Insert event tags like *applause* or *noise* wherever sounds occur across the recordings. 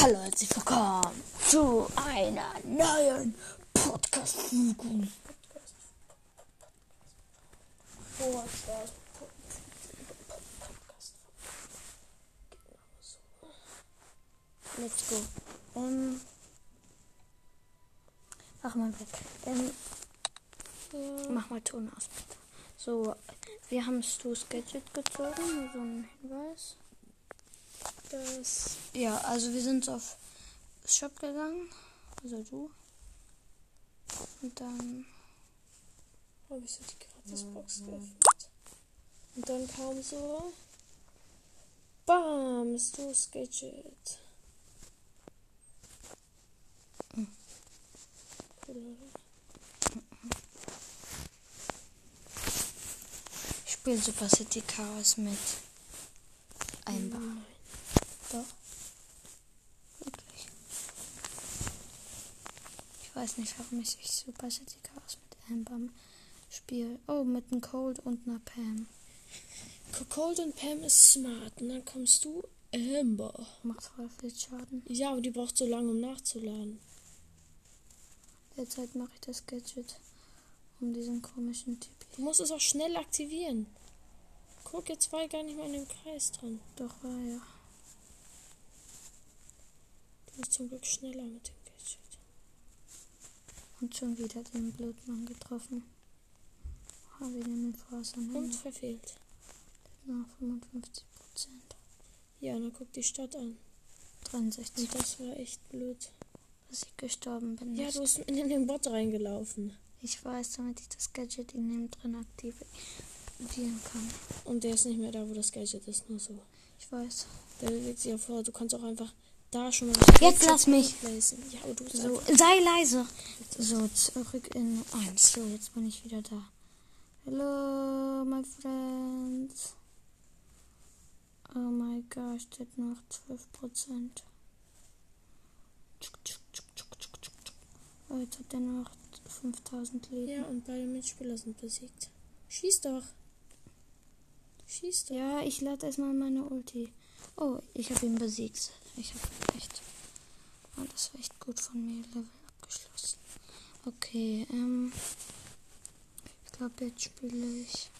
Hallo, herzlich willkommen zu einer neuen Podcast-Folge. Let's go. Ähm, mach mal weg. Ähm, Ja. mach mal Ton aus, bitte. So, wir haben Stu's Gadget gezogen, so ein Hinweis. Das. Ja, also wir sind auf Shop gegangen, also du. Und dann Habe ich so die Gratisbox geöffnet. Und dann kam so. Bam! Stu's Gadget. Cool, ich spiele Super City Chaos mit Einbach. Nein. Doch. Wirklich. Ich weiß nicht, warum ich ich Super City Chaos mit Amber spiele. Oh, mit einem Cold und einer Pam. Cold und Pam ist smart. Und dann kommst du. Amber. Macht voll viel Schaden. Ja, aber die braucht so lange, um nachzuladen. Derzeit mache ich das Gadget um diesen komischen Typ. Du musst es auch schnell aktivieren. Guck, jetzt war ich gar nicht mal in dem Kreis dran. Doch war ja. Du bist zum Glück schneller mit dem. Und schon wieder den Blutmann getroffen. Habe den Force Und verfehlt. noch 55 Prozent. Ja, dann guck die Stadt an. 63, Und das war echt blöd. dass ich gestorben bin. Ja, nicht. du bist in den Bot reingelaufen. Ich weiß, damit ich das Gadget in dem drin aktivieren kann. Und der ist nicht mehr da, wo das Gadget ist, nur so. Ich weiß. Der bewegt sich ja vor. Du kannst auch einfach da schon mal. Jetzt lass mich. Ja, So, sei leise. So, zurück in 1. So, jetzt bin ich wieder da. Hello, my friends. Oh my gosh, hat noch 12%. Oh, jetzt hat er noch 5000 Leben. Ja, und beide Mitspieler sind besiegt. Schieß doch. Schieß doch. Ja, ich lade erstmal meine Ulti. Oh, ich habe ihn besiegt. Ich habe echt. Das war echt gut von mir. Level abgeschlossen. Okay, ähm. Ich glaube, jetzt spiele ich.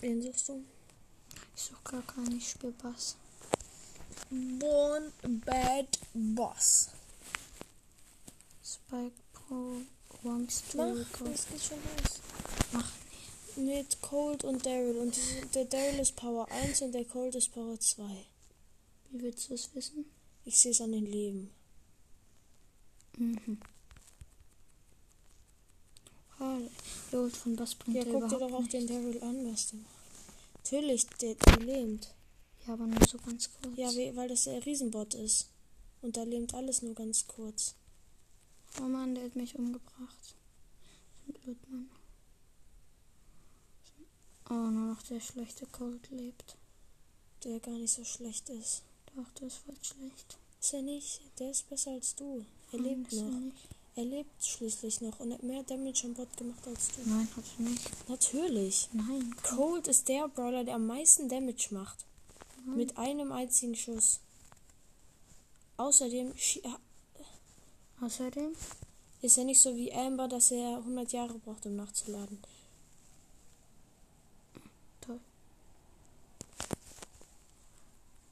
Wen suchst du? Ich suche gar keinen, ich spiele Bass. Born Bad Boss. Spike Pro wants to Mach, das geht schon los. Mach Mit Cold und Daryl. Und der Daryl ist Power 1 und der Cold ist Power 2. Wie willst du es wissen? Ich sehe es an den Leben. Mhm. Ah, Ult von Bass bringt Ja, guck dir doch auch nicht. den Daryl an, was der macht. Natürlich, der, der lähmt. Ja, aber nur so ganz kurz. Ja, we- weil das der Riesenbot ist. Und da lähmt alles nur ganz kurz. Oh Mann, der hat mich umgebracht. Blödmann. Oh, nur noch der schlechte Cold lebt. Der gar nicht so schlecht ist. Doch, das ist voll schlecht. Ist er nicht? Der ist besser als du. Er Nein, lebt ist er noch. Nicht. Er lebt schließlich noch und hat mehr Damage am Bot gemacht als du. Nein, hat er nicht. Natürlich. Nein, Cold ist der Brawler, der am meisten Damage macht. Nein. Mit einem einzigen Schuss. Außerdem ja, Außerdem, ist er nicht so wie Amber, dass er 100 Jahre braucht, um nachzuladen. Toll.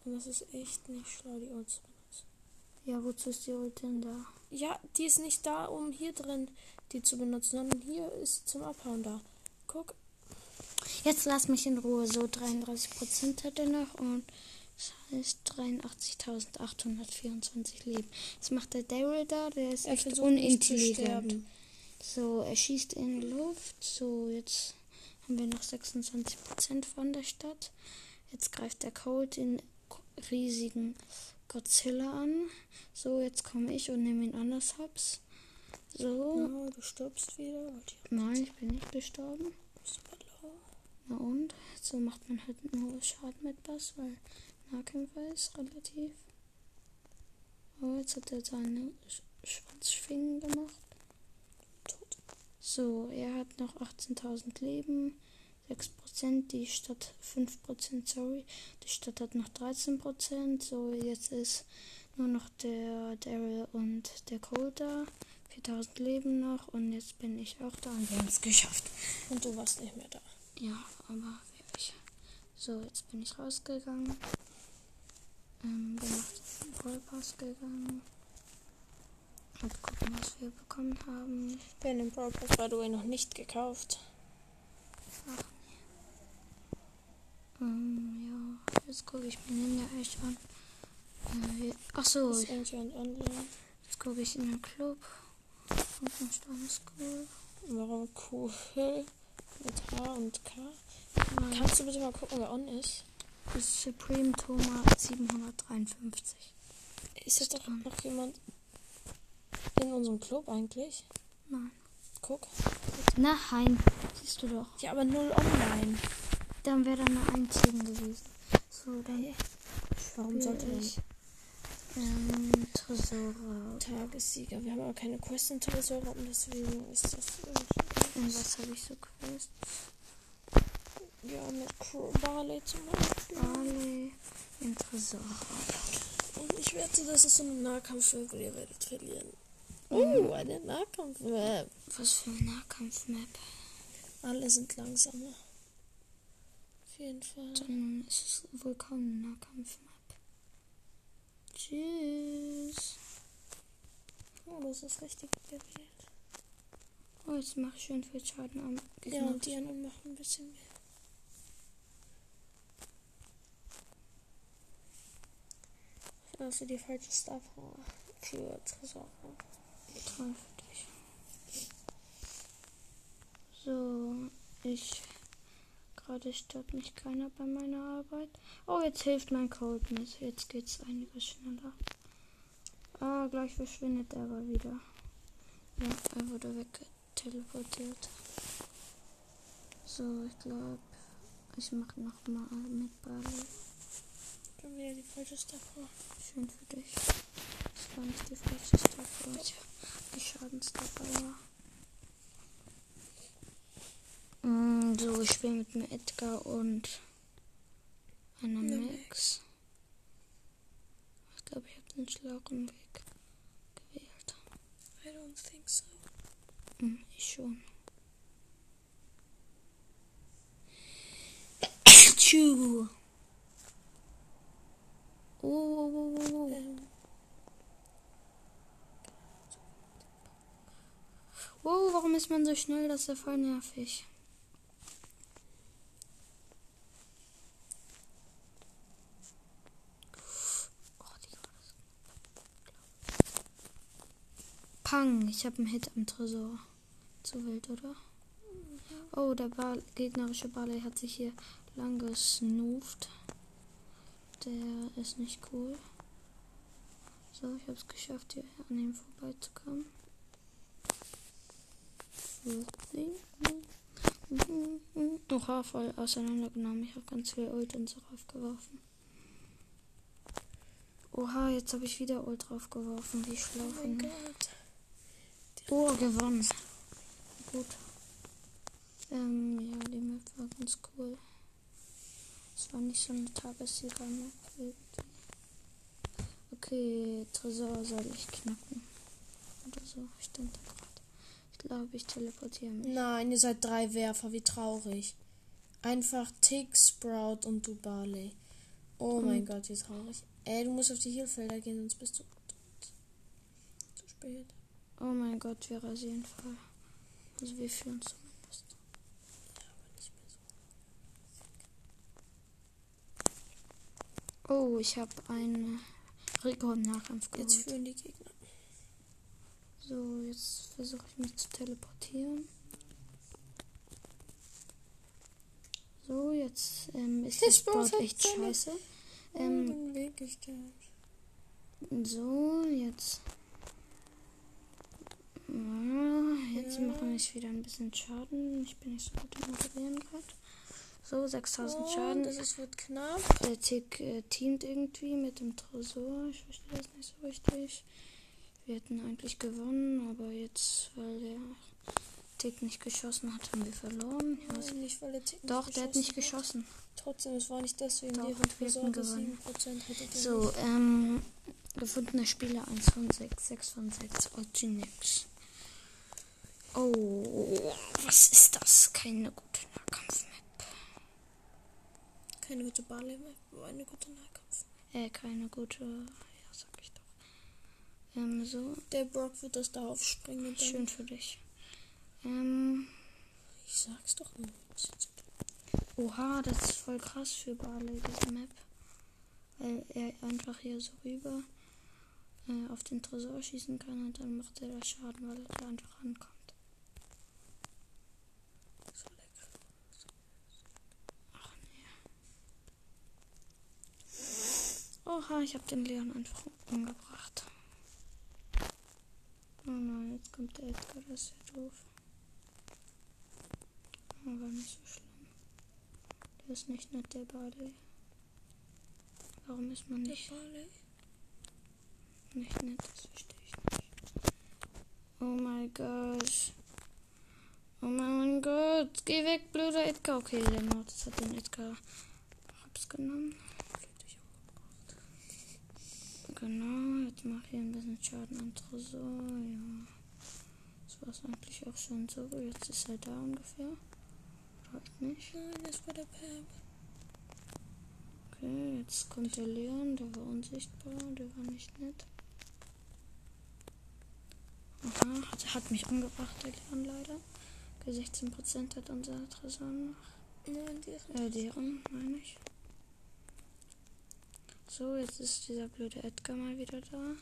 Und das ist echt nicht schlau, die Ult zu benutzen. ja, wozu ist die Ult denn da? Ja, die ist nicht da, um hier drin die zu benutzen, sondern hier ist sie zum Abhauen da. Guck, Jetzt lass mich in Ruhe. So, 33% hat er noch und das heißt 83.824 Leben. Was macht der Daryl da? Der ist er echt unintelligent. So, er schießt in die Luft. So, jetzt haben wir noch 26% von der Stadt. Jetzt greift der Cold den riesigen Godzilla an. So, jetzt komme ich und nehme ihn anders hops. So, Ja, du stirbst wieder. nein, ich bin nicht gestorben. Na und? So macht man halt nur Schaden mit Bass, weil Nahkämpfer ist relativ. Oh, jetzt hat er seine Sch Schwanzschwingen gemacht. Tot. So, er hat noch 18.000 Leben. 6%, die Stadt 5%, sorry. Die Stadt hat noch 13%. So, jetzt ist nur noch der Daryl und der Cole da. 4000 leben noch und jetzt bin ich auch da und wir haben es geschafft. Und du warst nicht mehr da. Ja, aber ich. So, jetzt bin ich rausgegangen. Ähm, bin auf den Brawl gegangen. Und gucken, was wir bekommen haben. Haben den Brawl Pass by the way noch nicht gekauft. Ach. Ähm, ja, jetzt gucke ich mir den ja echt an. Äh, ach so. Ist online. Jetzt gucke ich in den Club. Funkenstein ist cool. Warum cool? *laughs* Mit H und K. Nein. Kannst du bitte mal gucken, wer on ist? Das ist Supreme Thomas 753. Ist jetzt doch noch jemand in unserem Club eigentlich? Nein. Guck. Nein, siehst du doch. Ja, aber null online. Dann wäre da eine einzigen gewesen. So, dann. Warum sollte ich? Ähm, Tresore. Tagessieger. Wir haben aber keine Quest in Tresore und deswegen ist das. Und was habe ich so Quests? Ja, mit Crew Barley zum Beispiel. Barley in Tresore. Und ich wette, das ist so eine Nahkampf-Map, ihr werdet verlieren. Oh, eine Nahkampf-Map. Was für eine Nahkampf-Map? Alle sind langsamer. Jeden Fall. Dann ist es wohl kaum eine Nahkampf-Map. Tschüss. Oh, das ist richtig gewählt. Oh, jetzt mach ich schön viel Schaden am Gegner. Ja, und die anderen machen ein bisschen mehr. Also die falsche Stuff für Tresor. Toll für dich. So, ich gerade stört mich keiner bei meiner Arbeit. Oh, jetzt hilft mein Code mit. Jetzt geht's einiges schneller. Ah, gleich verschwindet er aber wieder. Ja, er wurde weggeteleportiert. So, ich glaube, ich mache noch mal mit Bali. Dann wieder die falsche Staffel. Schön für dich. Das war nicht die falsche Staffel. Ja, die Schadensstaffel, ja. Mm, so, ich spiele mit dem Edgar und einer ja, Max. Ich glaube, ich habe den schlauen Weg gewählt. I don't think so. Mm, ich schon. Tschu. Oh, oh, oh, oh. Ähm. Wow, warum ist man so schnell? Das ist ja voll nervig. Pang, ich habe einen Hit am Tresor. Zu wild, oder? Oh, der Ball, gegnerische Balle hat sich hier lang gesnooft. Der ist nicht cool. So, ich habe es geschafft, hier an ihm vorbeizukommen. Oha, voll auseinandergenommen. Ich habe ganz viel Ult und so raufgeworfen. Oha, jetzt habe ich wieder Ult draufgeworfen. Wie schlau oh. Oh, gewonnen. Gut. Ähm, ja, die Map war ganz cool. Es war nicht so eine Tagessieger-Map Okay, Tresor soll ich knacken. Oder so, stand da gerade. Ich glaube, ich teleportiere mich. Nein, ihr seid drei Werfer, wie traurig. Einfach Tick, Sprout und du Barley. Oh und mein Gott, wie traurig. Ey, du musst auf die Heelfelder gehen, sonst bist du tot. Zu spät. Oh mein Gott, wir rasieren voll. Also wir führen zumindest. Ja, aber nicht mehr so. Oh, ich habe einen Rekordnachkampf Jetzt führen die Gegner. So, jetzt versuche ich mich zu teleportieren. So, jetzt ähm, ist das Board echt scheiße. Ähm, so, jetzt jetzt machen wir wieder ein bisschen Schaden. Ich bin nicht so gut im Moderieren gerade. So, 6000 oh, Schaden. Das ist, wird knapp. Der Tick äh, teamt irgendwie mit dem Tresor. Ich verstehe das nicht so richtig. Wir hätten eigentlich gewonnen, aber jetzt, weil der Tick nicht geschossen hat, haben wir verloren. Nein, nicht, weil der Tick doch, der hat nicht geschossen hat. Trotzdem, es war nicht deswegen, Doch, wir hätten gewonnen. 7% hätte der So, ähm, gefundene Spieler 1 von 6, 6 von 6, Otti nix. Oh, was ist das? Keine gute Nahkampf-Map. Keine gute Barley mehr, aber eine gute Nahkampf. Äh, keine gute, ja, sag ich doch. Ähm, so, Der Brock wird das darauf springen und dann. schön für dich. Ähm, Ich sag's doch nur. oha, das ist voll krass für Barley, diese Map. Weil er einfach hier so rüber äh, auf den Tresor schießen kann und dann macht er da Schaden, weil er da einfach rankommt. So lecker. Oha, ich habe den Leon einfach umgebracht. Oh nein, jetzt kommt der Edgar, das ist ja doof. Aber nicht so schlimm. Der ist nicht nett, der Barley. Warum ist man Der nicht, Barley. nicht nett? Das verstehe ich nicht. Oh mein Gott. Oh mein Gott. Geh weg, blöder Edgar. Okay, der Mortis hat den Edgar Hops genommen. Genau, jetzt mache ich ein bisschen Schaden an Tresor, ja. Das war es eigentlich auch schon so. Jetzt ist er da ungefähr. Reicht nicht. Nein, das war der Pam. Okay, jetzt kommt der Leon, der war unsichtbar, der war nicht nett. Aha, hat, hat mich umgebracht, der Leon leider. Okay, 16% hat unser Tresor noch. Nein, deren. Äh, deren, meine ich. So, jetzt ist dieser blöde Edgar mal wieder da.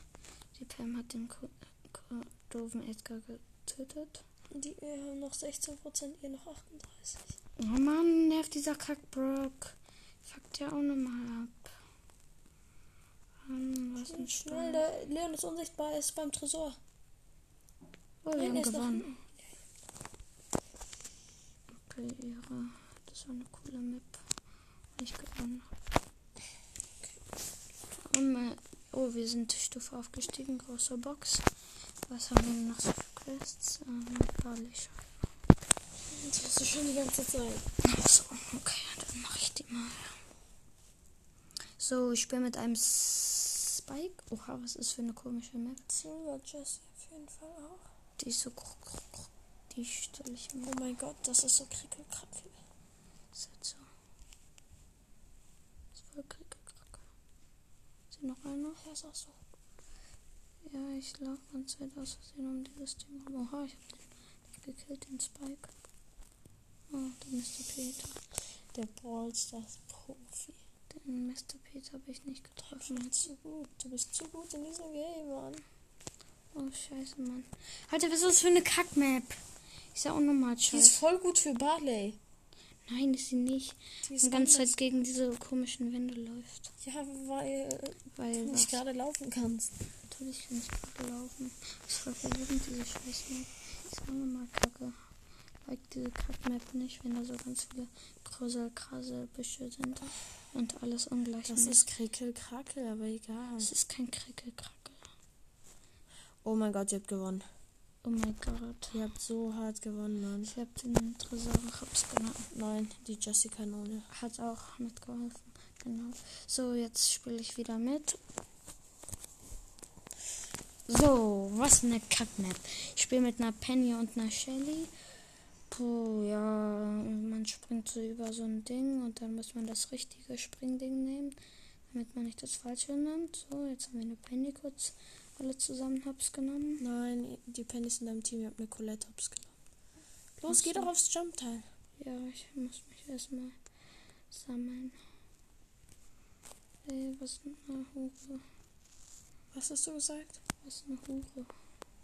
Die Pam hat den ko ko doofen Edgar getötet. Die äh, haben noch 16%, ihr noch 38. Oh Mann, nervt dieser Kackbrock. Fuckt ja auch nochmal ab. Mann, was ein Schnell, der Leon ist unsichtbar, ist beim Tresor. Oh, wir Nein, haben er gewonnen. Okay, ihre. Das war eine coole Map. Nicht gewonnen. Und oh, wir sind Stufe aufgestiegen. Große Box. Was haben wir noch so für Quests? Ähm, Barley Das hast du schon die ganze Zeit. Achso, okay, dann mache ich die mal. So, ich spiele mit einem Spike. Oha, was ist für eine komische Map? Silver Jesse auf jeden Fall auch. Die ist so. Die stelle ich mir. Oh mein Gott, das ist so krickelkrackel. Ist halt so. Ist voll krickelkrack. Ist hier noch einer? Ja, ist auch so. Ja, ich laufe ganz Zeit aus Versehen um dieses Ding rum. Oha, ich habe den gekillt, den Spike. Oh, der Mr. Peter. Der Ballstars Profi. Den Mr. Peter habe ich nicht Du getroffen. bist zu gut. Du bist zu gut in diesem Game, Mann. Oh, scheiße, Mann. Alter, was ist das für eine Kackmap? Ist ja auch nochmal Die ist scheiße. voll gut für Barley. Nein, ist sie nicht. Die Die ist ganze anders. Zeit gegen diese komischen Wände läuft. Ja, weil Weil du nicht gerade laufen kannst. Natürlich kann ich gerade laufen. Das ist voll verwirrend, diese Scheißmap. Ist auch nochmal kacke. Like diese Kackmap nicht, wenn da so ganz viele Krösel, Krasel, Büsche sind und alles ungleich Das ist krickelkrackel, aber egal. Das ist kein Krickelkrackel. Oh mein Gott, ihr habt gewonnen. Oh mein Gott. Ihr habt so hart gewonnen, Mann. Ich hab den Tresor Hops genommen. Nein, die Jessie-Kanone. Hat auch mitgeholfen. Genau. So, jetzt spiele ich wieder mit. So, was eine Kackmap. Ich spiele mit einer Penny und einer Shelly. Puh, ja, man springt so über so ein Ding und dann muss man das richtige Springding nehmen, damit man nicht das falsche nimmt. So, jetzt haben wir eine Penny kurz alle zusammen Hops genommen. Nein, die Penny ist in deinem Team. Ihr habt eine Colette Hops genommen. Los, geh doch aufs Jump-Teil. Ja, ich muss mich erstmal sammeln. Ey, was ist eine Hure? Was hast du gesagt? Was ist eine Hure?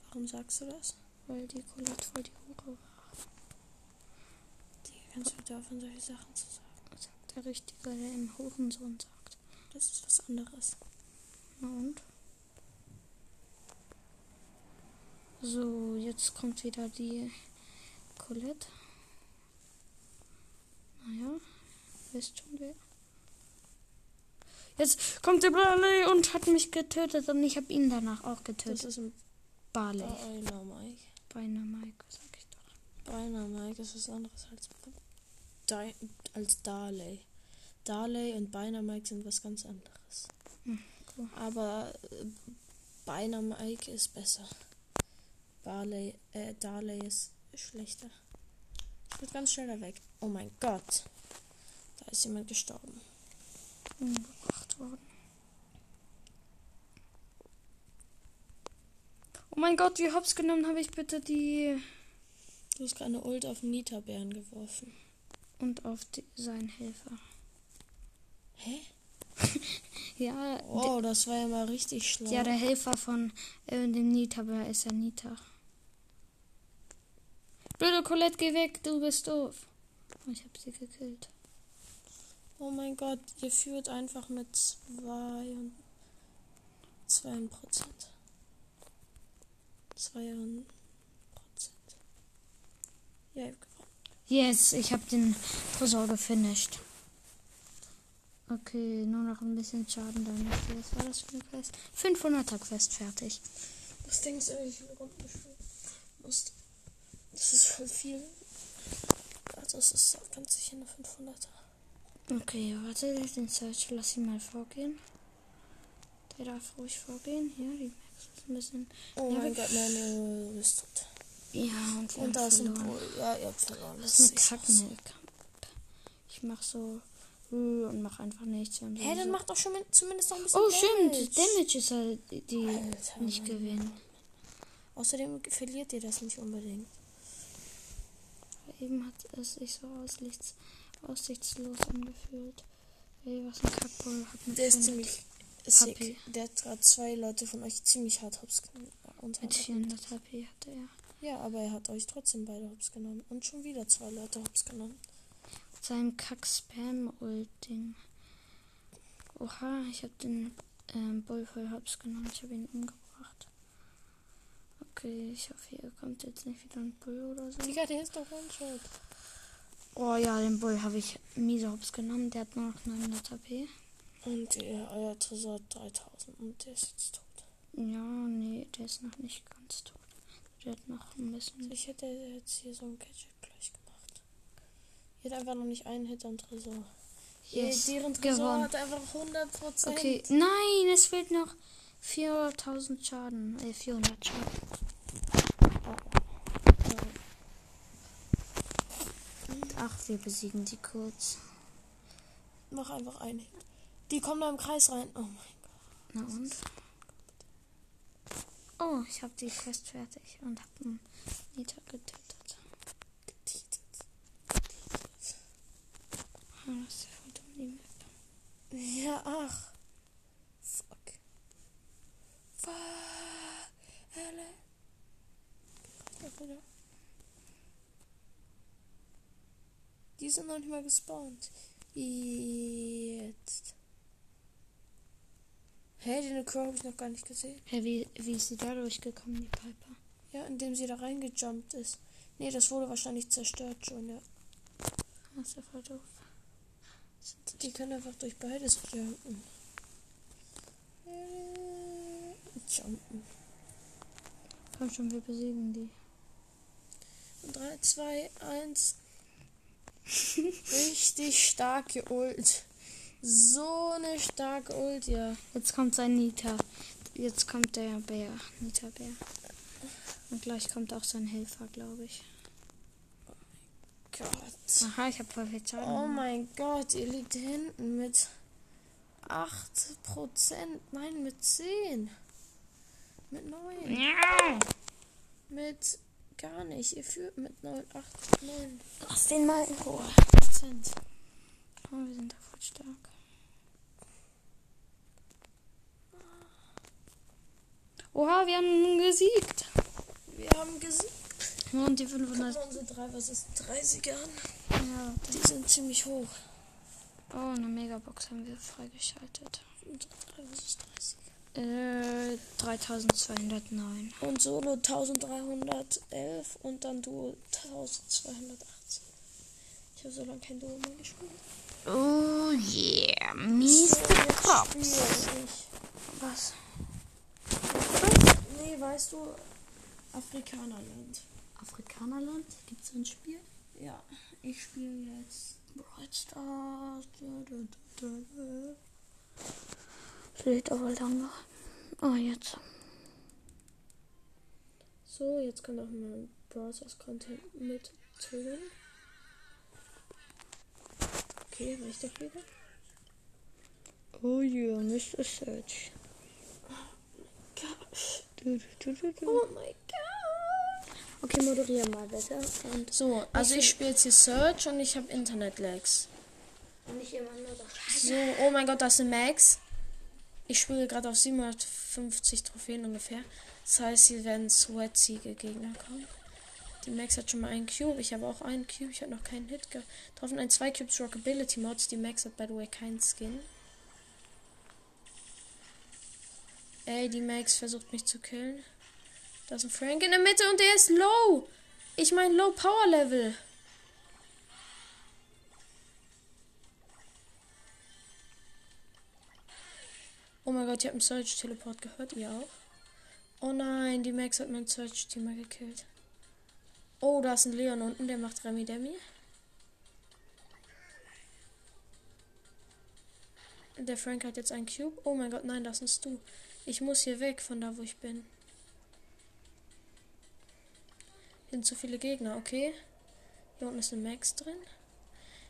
Warum sagst du das? Weil die Colette voll die Hure war. Die kannst du aufhören, solche Sachen zu sagen. Sagt der Richtige, der im Hurensohn sagt. Das ist was anderes. Na und? So, jetzt kommt wieder die Colette. Naja, wisst schon wer. Jetzt kommt der Barley und hat mich getötet und ich habe ihn danach auch Das getötet. ist ein Barley. Einer, Mike. Beinahe Mike, sag ich doch. Dynamite ist was anderes als, Di als Darley. Darley und Dynamite sind was ganz anderes. Hm, cool. Aber äh, Dynamite ist besser. Barley, äh, Darley ist schlechter. Ich bin ganz schnell da weg. Oh mein Gott. Da ist jemand gestorben. Umgebracht worden. Oh mein Gott, wie hops genommen habe ich bitte die Du hast gerade eine Ult auf Nita-Bären geworfen. und auf die, seinen Helfer. Hä? *laughs* Ja, Oh, das war ja mal richtig schlau. ja, der Helfer von äh, dem Nita, aber ist ja Nita. Blöde Colette, geh weg, du bist doof. Oh, ich habe sie gekillt. Oh mein Gott, ihr führt einfach mit zwei und zwei Prozent. Zwei Prozent. Ja, habt gewonnen. Yes, ich habe den Tresor gefinisht. Okay, nur noch ein bisschen Schaden damit. Was war das für eine Quest? 500er Quest fertig. Was denkst du, wie viele Runden du spielen musst? Das ist voll viel. Also es ist ganz sicher eine 500er. Okay, warte, den Search lass ihn mal vorgehen. Der darf ruhig vorgehen. Hier, die Max ist ein bisschen. Oh Ja, mein Gott, bist tot. Ja, und, Und da ist ein. Bull. Ja, ihr habt verloren. Das ist eine sieht aus. Kackmilk. Ich mach so und mach einfach nichts. Hä, dann so. mach doch schon mit, zumindest noch ein bisschen Oh, Damage. stimmt. Damage ist halt die Alter, nicht gewinnen. Außerdem verliert ihr das nicht unbedingt. Eben hat es sich so aussichts, aussichtslos angefühlt. Ey, was ein Kackbull hat mit Der ist 400 ziemlich sick. Der hat gerade zwei Leute von euch ziemlich hart hops genommen. Und Mit hat- 400 HP hatte er. Ja, aber er hat euch trotzdem beide hops genommen. Und schon wieder zwei Leute hops genommen. Mit seinem Kack-Spam-Ult-Ding. Oha, ich hab den ähm, Bull voll Hops genommen. Ich habe ihn umgebracht. Okay, ich hoffe, hier kommt jetzt nicht wieder ein Bull oder so. Digga, der ist doch One-Shot. Oh ja, den Bull habe ich miese Hops genommen. Der hat nur noch 900 HP. Und ihr, euer Tresor hat 3000 und der ist jetzt tot. Ja, nee, der ist noch nicht ganz tot. Der hat noch ein bisschen. Ich hätte jetzt hier so ein Gadget gleich gemacht. Ihr habt einfach noch nicht einen Hit am Tresor. Yes, deren Tresor gewonnen. hat einfach 100%. Okay, nein, es fehlt noch 400.000 Schaden. Äh, 400 Schaden. Ach, wir besiegen die kurz. Mach einfach einen Hit. Die kommen da im Kreis rein. Oh mein Na und? Oh, ich habe die Quest fertig und habe einen Nita getötet. Gott. Ah, das ist voll dumm, die Map. Ja, ach. Fuck. Fuck. Alle. Die sind noch nicht mal gespawnt. Jetzt. Hä, den Crow habe ich noch gar nicht gesehen. Hä, wie, wie ist sie da durchgekommen, die Piper? Ja, indem sie da reingejumpt ist. Nee, das wurde wahrscheinlich zerstört schon, ja. Das ist ja voll doof. Die können einfach durch beides jumpen. Jumpen. Komm schon, wir besiegen die. 3, 2, 1. Richtig starke Ult. So eine starke Ult, ja. Jetzt kommt sein Nita. Jetzt kommt der Bär. Nita Bär. Und gleich kommt auch sein Helfer, glaube ich. Gott. Aha, ich habe voll viel Schaden. Oh mein Gott, ihr liegt hinten mit 8%. Nein, mit 10. Mit 9. Ja. Mit gar nicht. Ihr führt mit 9, 8, 9 Lass den mal in Ruhe. Prozent. Oh, wir sind da voll stark. Oha, wir haben gesiegt. Wir haben gesiegt. Und die Guck 500. mal unsere 3, was ist 30er an? Ja, Die sind ziemlich hoch. oh, eine Megabox haben wir freigeschaltet. Unsere 3, was ist 30? Äh, 3209. Und Solo 1311 und dann Duo 1218. Ich habe so lange kein Duo mehr gespielt. Oh yeah, So, mies jetzt Cops. ich. Was? Nee, weißt du, Afrikanerland. Afrikanerland. Gibt es so ein Spiel? Ja, ich spiele jetzt Bright Stars. Das lädt aber lange. Ah, jetzt. So, jetzt kann auch mal Browsers Content mit drin. Okay, reicht doch wieder. Oh yeah, Mr. Search. Du, du, du. Oh mein Gott. Okay, moderier mal bitte. Und, So, also ich spiele jetzt hier Search und ich habe Internet-Lags. und nicht immer nur das. So, oh mein Gott, das ist Max. Ich spiele gerade auf 750 Trophäen ungefähr. Das heißt, hier werden Sweat-Siege Gegner kommen. Die Max hat schon mal einen Cube. Ich habe auch einen Cube. Ich habe noch keinen Hit getroffen. Ein 2 Cubes Rockability Mods. Die Max hat, by the way, keinen Skin. Ey, die Max versucht mich zu killen. Da ist ein Frank in der Mitte und der ist low. Ich meine Low Power Level. Oh mein Gott, ich habe einen Search Teleport gehört. Ihr auch? Oh nein, die Max hat meinen Search Teamer gekillt. Oh, da ist ein Leon unten, der macht Remi Demi. Der Frank hat jetzt einen Cube. Oh mein Gott, nein, das bist du. Ich muss hier weg von da, wo ich bin. Sind zu viele Gegner, okay. Hier unten ist eine Max drin.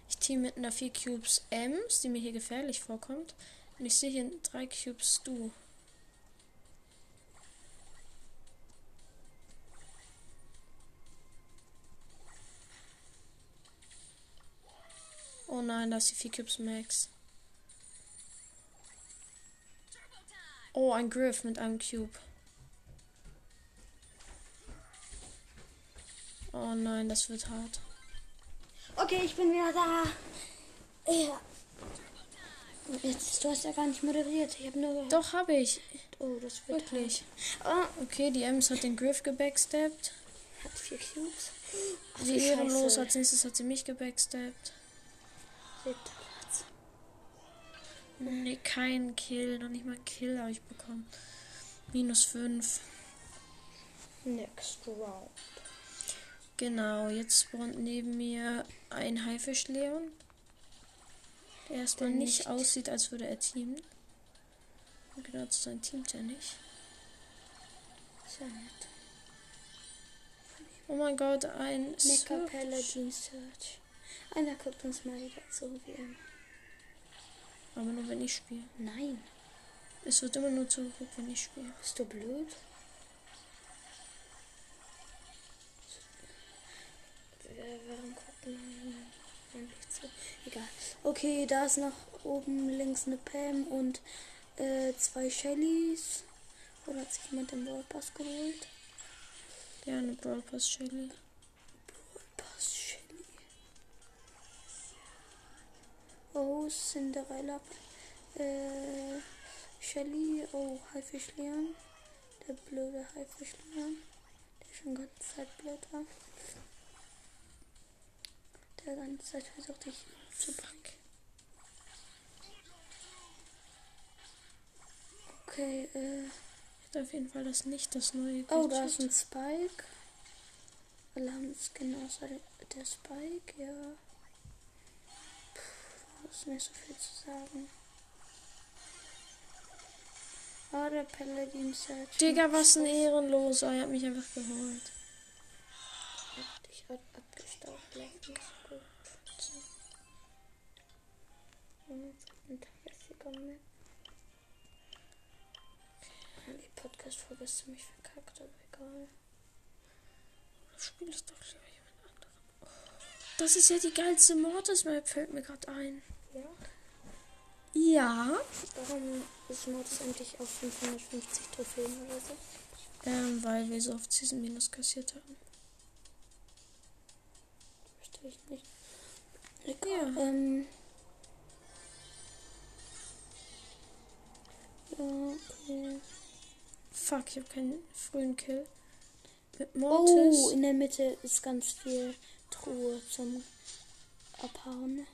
Ich team mit einer 4 Cubes Ems, die mir hier gefährlich vorkommt. Und ich sehe hier drei Cubes Stu. Oh nein, da ist die 4 Cubes Max. Oh, ein Griff mit einem Cube. Oh nein, das wird hart. Okay, ich bin wieder da. Ja. Jetzt, du hast ja gar nicht moderiert. Ich habe nur gehört. Doch, habe ich. Oh, das wird Wirklich. Ah, Okay, die Ems hat den Griff gebackstabbt. hat vier Cubes. Ach, Die wie ehrenlos als nächstes hat sie mich Platz. Nee, kein Kill. Noch nicht mal Kill habe ich bekommen. Minus 5. Next round. Genau, jetzt spawnt neben mir ein Haifisch-Leon. Der erstmal Der nicht nicht. aussieht, als würde er teamen. Und Genau zu sein teamt er nicht. Sehr nett. Oh mein Gott, ein Mecha. Paladin Search. Einer guckt uns mal wieder zu wie immer. Aber nur wenn ich spiele. Nein. Es wird immer nur zugeguckt, wenn ich spiele. Bist du blöd? Äh, Warum guckt man eigentlich zu? Egal. Okay, da ist noch oben links eine Pam und äh, zwei Shellys. Oder hat sich jemand den Brawl Pass geholt? Ja, eine Brawl Pass Shelly. Brawl Pass Shelly. Oh, Cinderella. Äh, Shelly. Oh, Haifisch Leon. Der blöde Haifisch Leon. Der schon ganze Zeit blöd war. Der ganze Zeit versucht, dich zu bringen. Okay, äh. Hat auf jeden Fall das nicht das neue Oh, da ist Gadget. ein Spike. Alle haben Skin außer der Spike, ja. Puh, ist nicht so viel zu sagen. Oh, der Paladin Search. Digga, was ein Ehrenloser. Er hat mich einfach geholt. Ab abgestaubt, glaube ich. Nicht so gut. Und Tagesliga mit. Die Podcast-Folge ist ziemlich verkackt, aber egal. Das Spiel ist doch lieber jemand anderem. Oh, das ist ja die geilste Mortis-Map, fällt mir gerade ein. Ja? Ja. Warum ist Mortis endlich auf 550 Trophäen oder so? Ähm, weil wir so oft Season Minus kassiert haben. Verstehe ich nicht. Ja. Ähm. Okay. Fuck, ich habe keinen frühen Kill. Mit Oh, Mortis. in der Mitte ist ganz viel Truhe zum Abhauen.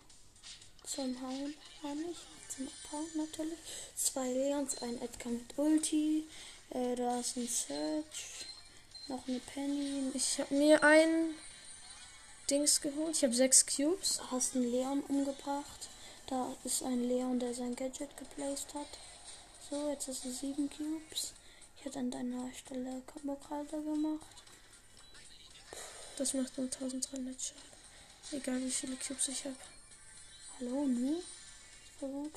Zum Hauen, auch nicht. Zum Abhauen natürlich. Zwei Leons, ein Edgar mit Ulti. Äh, da ist ein Search. Noch eine Penny. Ich habe mir ein Dings geholt. Ich habe sechs Cubes. Hast einen Leon umgebracht. Da ist ein Leon, der sein Gadget geplaced hat. So, jetzt hast du sieben Cubes. Ich hätte an deiner Stelle gerade gemacht. Das macht nur 1300 Schaden. Egal wie viele Cubes ich habe. Hallo, nu? Voll gut.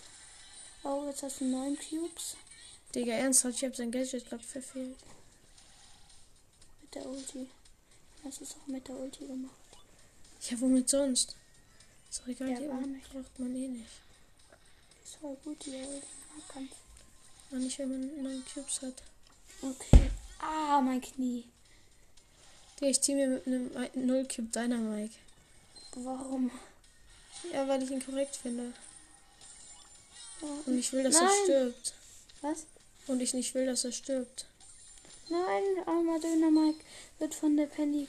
Oh, jetzt hast du neun Cubes. Digga, ernsthaft, ich habe sein Gadget gerade verfehlt. Mit der Ulti. Du es auch mit der Ulti gemacht? Ja, womit sonst? Ist doch egal, Ja, braucht man eh nicht. Ist voll gut, die. Ja. Aber nicht, wenn man 9 Cubes hat. Okay. Ah, mein Knie. Digga, ich team mir mit einem 0 Cube Dynamite. Warum? Ja, weil ich ihn korrekt finde. Ja. Und ich will, dass Nein. er stirbt. Was? Und ich nicht will, dass er stirbt. Nein, armer Döner Mike wird von der Penny.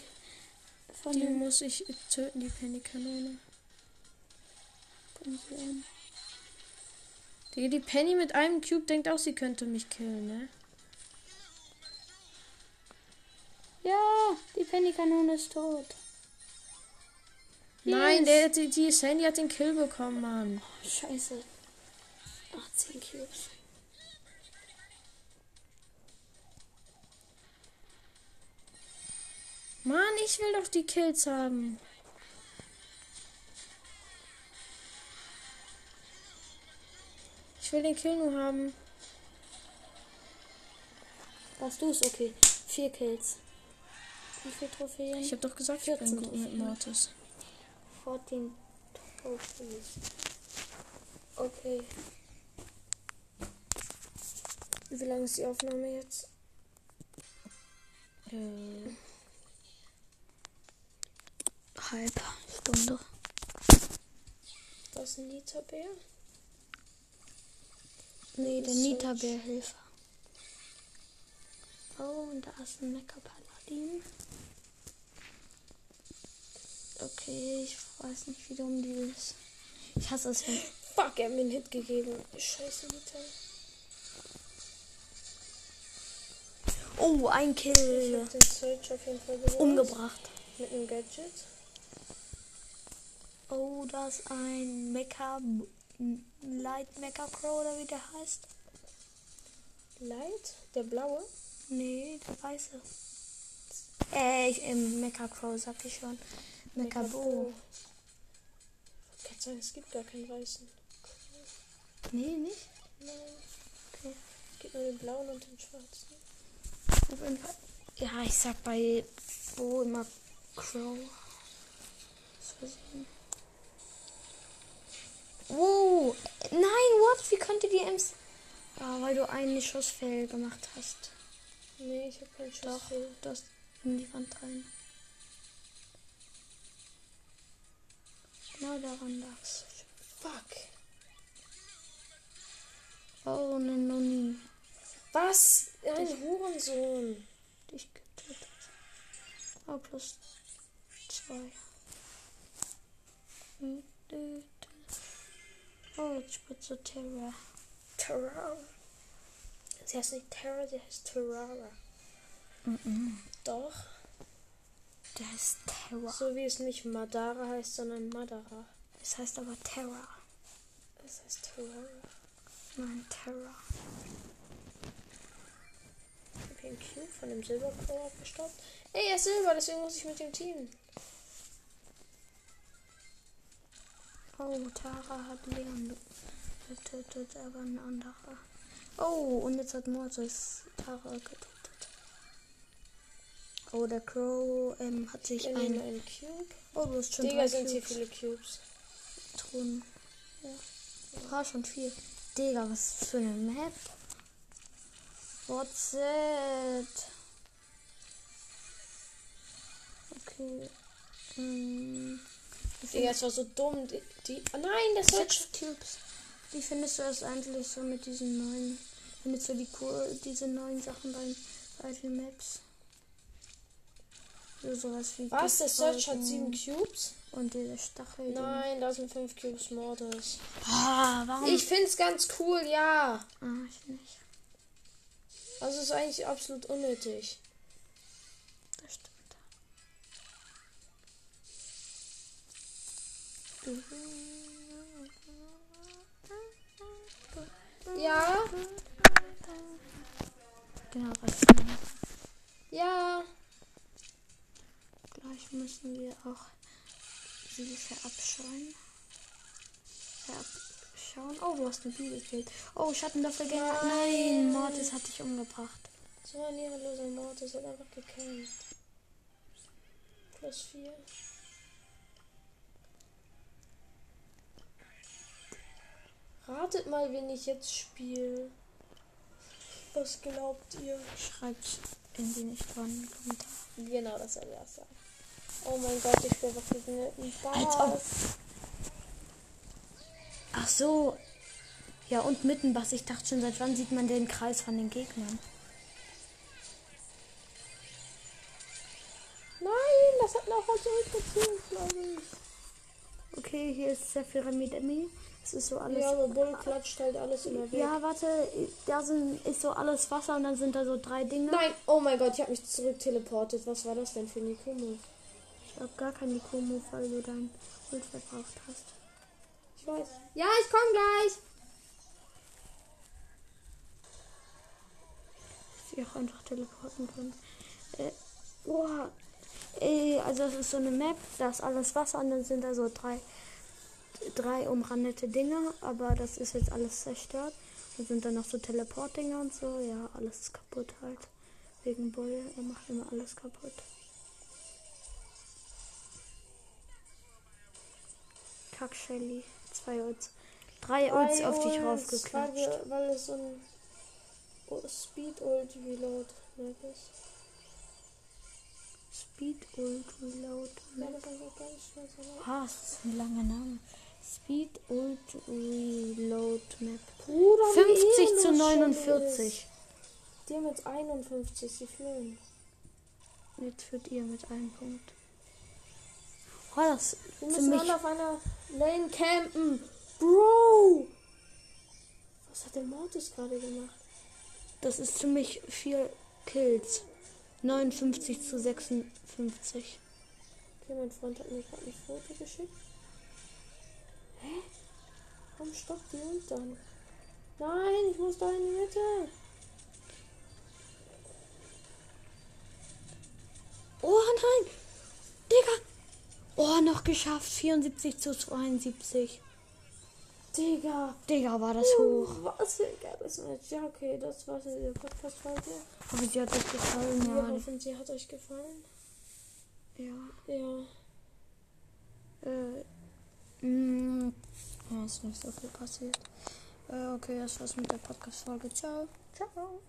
Von Die dem. muss ich töten, die Penny-Kanone. Sie. Digga, die Penny mit einem Cube denkt auch, sie könnte mich killen, ne? Ja, die Penny-Kanone ist tot. Nein, Yes. der, die, die Sandy hat den Kill bekommen, Mann. Oh, scheiße. 18 Cubes. Mann, ich will doch die Kills haben. Ich will den Kill nur haben. Warst du es? Okay. Vier Kills. Wie viele Trophäen? Ich habe doch gesagt, ich bin 14 gut mit Trophäen. Mortis. 14 Trophies. Okay. Wie lange ist die Aufnahme jetzt? Äh, Halb Stunde. das ist ein Nita-Bär. Nee, der Ist so Nita-Bär-Hilfe. Oh, und da ist ein Mecha-Paladin. Okay, ich weiß nicht, wie dumm die ist. Ich hasse es, wenn. Fuck, er hat mir einen Hit gegeben. Scheiße, Nita. Oh, ein Ich Kill. hab den Search auf jeden Fall geholt. Umgebracht. Mit einem Gadget. Oh, da ist ein Mecha. Light Mecha Crow oder wie der heißt. Light, der blaue. Nee, der weiße. Äh, ich, ähm, Mecha Crow sag ich schon. Mecha Bo. Ich kann sagen, es gibt gar keinen weißen. Nee, nicht? Nein. Okay. Es gibt nur den blauen und den schwarzen. Auf jeden Fall. Ja, ich sag bei Bo immer Crow. Aus Versehen. Oh, nein, what? Wie konnte die Ems. Ah, weil du einen Schussfehl gemacht hast. Nee, ich habe keinen Schuss. Doch, du hast in die Wand rein. Genau daran lag's. Fuck. Oh, ne Noni. Was? Ein Hurensohn. Dich getötet. Oh, plus zwei. Oh, jetzt spritzt Terra. Terrara. Sie heißt nicht Terra, sie heißt Terrara. Doch. Der heißt Terra. So wie es nicht Madara heißt, sondern Madara. Es heißt aber Terra. Es heißt Terrara. Nein, Terra. Ich habe hier einen Cube von dem Silbercrow abgestaubt. Ey, er ist Silber, deswegen muss ich mit dem Team. Oh, Tara hat Leon getötet, aber ein anderer. Oh, und jetzt hat Mortis Tara getötet. Oh, der Crow ähm, hat sich Ich nehme ein. einen Cube. Oh, du hast schon Digga, sind hier viele Cubes. drin. Ja. Ah, schon vier. Digga, was für eine Map. What's it? Okay. Ähm, wie Digga, es war so dumm. Die, die oh nein, das Sechs Cubes. Wie findest du es eigentlich so mit diesen neuen, findest du die cool, diese neuen Sachen bei, bei den Maps? So sowas wie Was? Der Search hat sieben Cubes? Und diese Stachel. Nein, da sind fünf Cubes Mordes. Ah, warum? Ich find's ganz cool, ja. Ah, ich nicht. Also ist eigentlich absolut unnötig. Das stimmt. Ja, Genau, was ja. Gleich müssen wir auch sie verabscheuen. Verabschauen. Oh, du hast eine Bibel gekillt. Oh, Schattendoppelgänger. Nein, Mortis hat dich umgebracht. So ein ehrenloser Mord, das hat einfach gekämpft. Plus 4. Ratet mal, wen ich jetzt spiele. Was glaubt ihr? Schreibt in die nicht vorhandenen Kommentare. Genau, das soll das sein. Oh mein Gott, ich spiele einfach gegen einen. Bass. Ach so. Ja, und mitten was. Ich dachte schon, seit wann sieht man den Kreis von den Gegnern? Nein, das hat noch mal zurückgezogen, glaube ich. Okay, hier ist sehr viel Remidemi. Es ist so alles. Ja, aber Bull klatscht halt alles immer weg. Ja, warte, da sind, ist so alles Wasser und dann sind da so drei Dinge. Nein, oh mein Gott, ich habe mich zurück teleportet. Was war das denn für Nikumo? Ich habe gar kein Nikomo, weil du dein Ult verbraucht hast. Ich weiß. Ja, ich komme gleich. Ich auch einfach teleporten können. Äh, boah. Äh, also es ist so eine Map, da ist alles Wasser und dann sind da so drei, drei umrandete Dinge, aber das ist jetzt alles zerstört. Dann sind da noch so Teleportdinger und so. Ja, alles ist kaputt halt. Wegen Bull, er macht immer alles kaputt. Kack Shelly. Zwei Ults. Drei Ults auf dich raufgeklatscht. weil es so ein oh, Speed Ult Reload Map ist. Speed Ult Reload. Ah, das ist ein langer Name. Speed Ult Reload Map. Bruder, wie 50 zu ehrenlos 49. Shelly ist. Die mit 51, sie führen. Jetzt führt ihr mit einem Punkt. Oh, das Wir müssen alle auf einer Lane campen. Bro! Was hat der Mortis gerade gemacht? Das ist ziemlich viel Kills. 59 zu 56. Okay, mein Freund hat mir gerade ein Foto geschickt. Hä? Warum stoppt die Ult dann? Nein, ich muss da in die Mitte. Oh nein! Digga! Oh, noch geschafft. 74 zu 72. Digga. Digga, war das hoch. Was ein geiles Match. Ja, okay, das war's in der Podcast-Folge. Aber sie hat euch gefallen, Wir ja. hoffen, sie hat euch gefallen. Ja. Ja. Äh. Mh, ja, ist nicht so viel passiert. Äh, okay, das war's mit der Podcast-Folge. Ciao. Ciao.